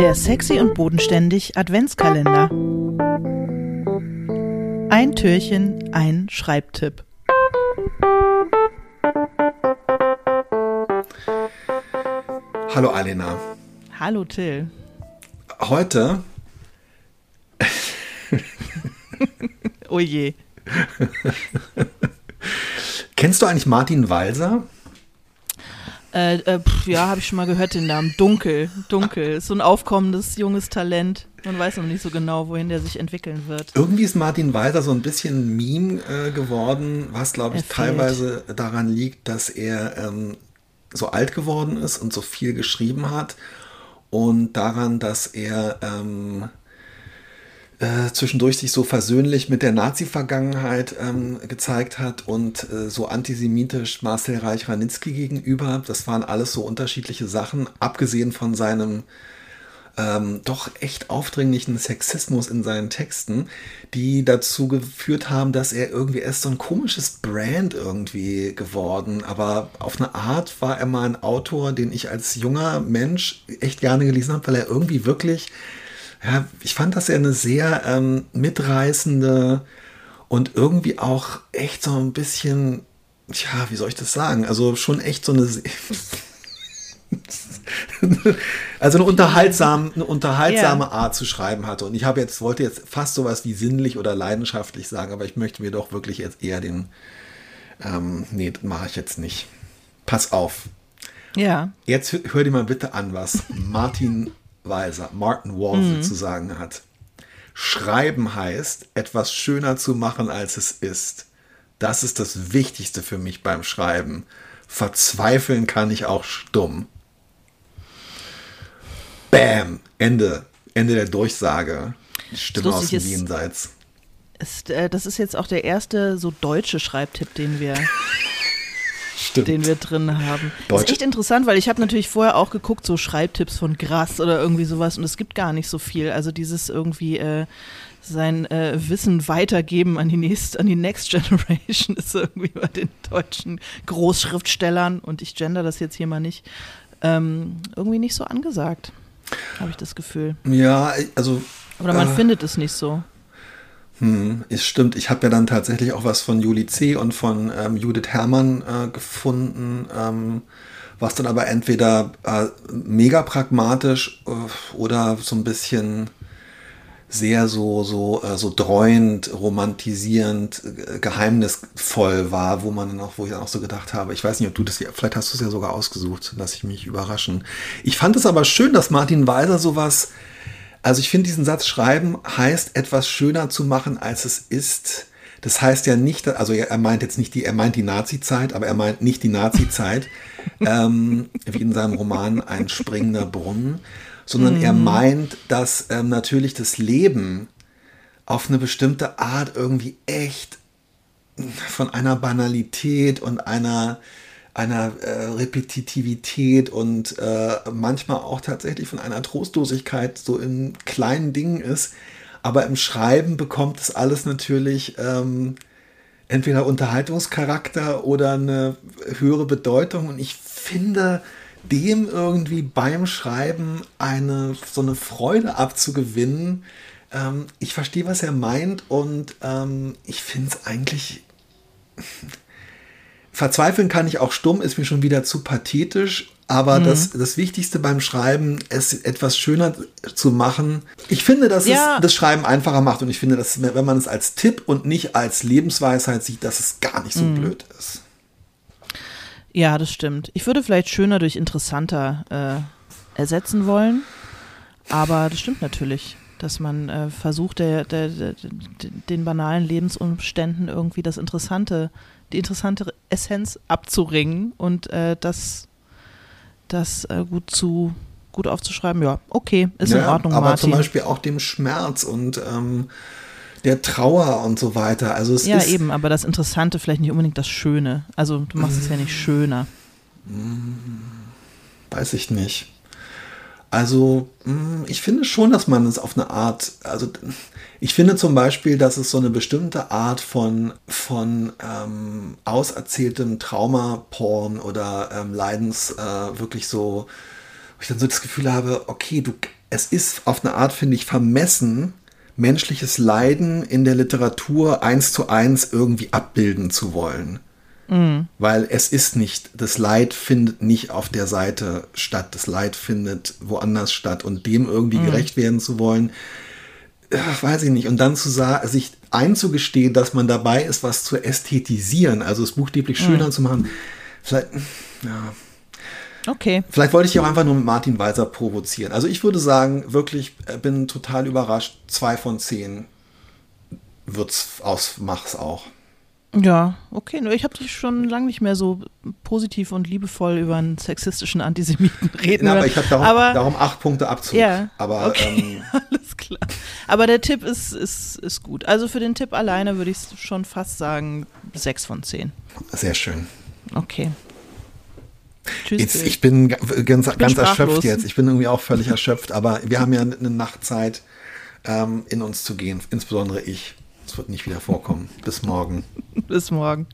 Der sexy und bodenständig Adventskalender. Ein Türchen, ein Schreibtipp. Hallo Alena. Hallo Till. Heute. oh je. Kennst du eigentlich Martin Walser? Äh, äh, pf, ja, habe ich schon mal gehört den Namen. Dunkel, dunkel. Ist so ein aufkommendes junges Talent. Man weiß noch nicht so genau, wohin der sich entwickeln wird. Irgendwie ist Martin Walser so ein bisschen Meme äh, geworden, was glaube ich teilweise daran liegt, dass er ähm, so alt geworden ist und so viel geschrieben hat und daran, dass er ähm, äh, zwischendurch sich so versöhnlich mit der Nazi-Vergangenheit ähm, gezeigt hat und äh, so antisemitisch Marcel Reich-Ranitzky gegenüber. Das waren alles so unterschiedliche Sachen, abgesehen von seinem ähm, doch echt aufdringlichen Sexismus in seinen Texten, die dazu geführt haben, dass er irgendwie erst so ein komisches Brand irgendwie geworden. Aber auf eine Art war er mal ein Autor, den ich als junger Mensch echt gerne gelesen habe, weil er irgendwie wirklich, ja, ich fand, dass er eine sehr ähm, mitreißende und irgendwie auch echt so ein bisschen, tja, wie soll ich das sagen? Also schon echt so eine. Also eine unterhaltsame, eine unterhaltsame Ja. Art zu schreiben hatte. Und ich habe jetzt, wollte jetzt fast sowas wie sinnlich oder leidenschaftlich sagen, aber ich möchte mir doch wirklich jetzt eher den. Ähm, nee, das mache ich jetzt nicht. Pass auf. Ja. Jetzt hör dir mal bitte an, was Martin Weiser, Martin Walser zu sagen hat. Schreiben heißt, etwas schöner zu machen, als es ist. Das ist das Wichtigste für mich beim Schreiben. Verzweifeln kann ich auch stumm. Bam! Ende. Ende der Durchsage. Stimme aus dem ist- Jenseits. Ist, äh, das ist jetzt auch der erste so deutsche Schreibtipp, den wir, Stimmt. den wir drin haben. Das Deutsche- ist echt interessant, weil ich habe natürlich vorher auch geguckt, so Schreibtipps von Grass oder irgendwie sowas und es gibt gar nicht so viel. Also dieses irgendwie äh, sein äh, Wissen weitergeben an die nächste, an die Next Generation ist irgendwie bei den deutschen Großschriftstellern und ich gender das jetzt hier mal nicht, ähm, irgendwie nicht so angesagt, habe ich das Gefühl. ja, also Oder man Äh. findet es nicht so. Hm, es stimmt. Ich habe ja dann tatsächlich auch was von Juli C. und von ähm, Judith Herrmann äh, gefunden, ähm, was dann aber entweder äh, mega pragmatisch äh, oder so ein bisschen sehr so so äh, so dreuend, romantisierend, äh, geheimnisvoll war, wo man dann auch, wo ich dann auch so gedacht habe, ich weiß nicht, ob du das, vielleicht hast du es ja sogar ausgesucht, lass ich mich überraschen. Ich fand es aber schön, dass Martin Weiser sowas also ich finde diesen Satz schreiben heißt etwas schöner zu machen, als es ist. Das heißt ja nicht, also er meint jetzt nicht die, er meint die Nazi-Zeit, aber er meint nicht die Nazi-Zeit, ähm, wie in seinem Roman Ein springender Brunnen, sondern er meint, dass ähm, natürlich das Leben auf eine bestimmte Art irgendwie echt von einer Banalität und einer, einer äh, Repetitivität und äh, manchmal auch tatsächlich von einer Trostlosigkeit so in kleinen Dingen ist. Aber im Schreiben bekommt es alles natürlich ähm, entweder Unterhaltungscharakter oder eine höhere Bedeutung. Und ich finde, dem irgendwie beim Schreiben eine so eine Freude abzugewinnen. Ähm, ich verstehe, was er meint und ähm, ich finde es eigentlich Verzweifeln kann ich auch stumm, ist mir schon wieder zu pathetisch. Aber das, das Wichtigste beim Schreiben, es etwas schöner zu machen. Ich finde, dass Ja. es das Schreiben einfacher macht. Und ich finde, dass wenn man es als Tipp und nicht als Lebensweisheit sieht, dass es gar nicht so blöd ist. Ja, das stimmt. Ich würde vielleicht schöner durch interessanter äh, ersetzen wollen, aber das stimmt natürlich, dass man äh, versucht, der, der, der, den banalen Lebensumständen irgendwie das Interessante, die interessante Essenz abzuringen und äh, das, das äh, gut zu gut aufzuschreiben. Ja, okay, ist in Ja, Ordnung, aber Martin. zum Beispiel auch dem Schmerz und ähm, der Trauer und so weiter. Also es ja, eben, aber das Interessante vielleicht nicht unbedingt das Schöne. Also du machst es ja nicht schöner. Weiß ich nicht. Also, mh, ich finde schon, dass man es auf eine Art, also ich finde zum Beispiel, dass es so eine bestimmte Art von, von ähm, auserzähltem Traumaporn oder ähm, Leidens äh, wirklich so, wo ich dann so das Gefühl habe, okay, du, es ist auf eine Art, finde ich, vermessen, menschliches Leiden in der Literatur eins zu eins irgendwie abbilden zu wollen. Mhm. Weil es ist nicht, das Leid findet nicht auf der Seite statt, das Leid findet woanders statt und dem irgendwie mhm. gerecht werden zu wollen, ach, weiß ich nicht. Und dann zu sagen, sich einzugestehen, dass man dabei ist, was zu ästhetisieren, also es buchstäblich mhm. schöner zu machen, vielleicht, ja. Okay. Vielleicht wollte ich dich auch einfach nur mit Martin Weiser provozieren. Also ich würde sagen, wirklich, äh, bin total überrascht. Zwei von zehn wird's aus, mach's auch. Ja, okay. Nur ich habe dich schon lange nicht mehr so positiv und liebevoll über einen sexistischen Antisemiten reden Na, aber ich habe darum, darum, acht Punkte Abzug. Ja, aber okay, ähm, alles klar. Aber der Tipp ist, ist, ist gut. Also für den Tipp alleine würde ich schon fast sagen sechs von zehn. Sehr schön. Okay. Tschüss. Jetzt, ich bin ganz, ich bin ganz erschöpft jetzt. Ich bin irgendwie auch völlig erschöpft, aber wir haben ja eine Nachtzeit ähm, in uns zu gehen, insbesondere ich. Es wird nicht wieder vorkommen. Bis morgen. Bis morgen.